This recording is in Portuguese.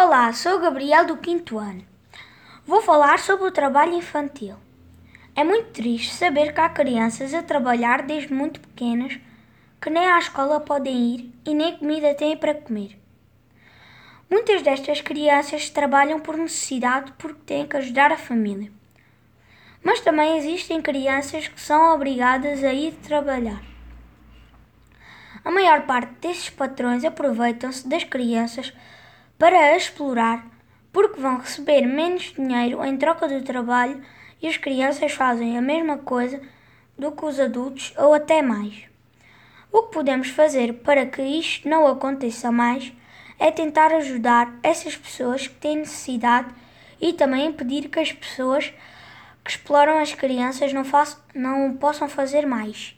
Olá, sou Gabriel do quinto ano. Vou falar sobre o trabalho infantil. É muito triste saber que há crianças a trabalhar desde muito pequenas que nem à escola podem ir e nem comida têm para comer. Muitas destas crianças trabalham por necessidade porque têm que ajudar a família. Mas também existem crianças que são obrigadas a ir trabalhar. A maior parte desses patrões aproveitam-se das crianças para explorar porque vão receber menos dinheiro em troca do trabalho e as crianças fazem a mesma coisa do que os adultos ou até mais. O que podemos fazer para que isto não aconteça mais é tentar ajudar essas pessoas que têm necessidade e também impedir que as pessoas que exploram as crianças não, façam, não possam fazer mais.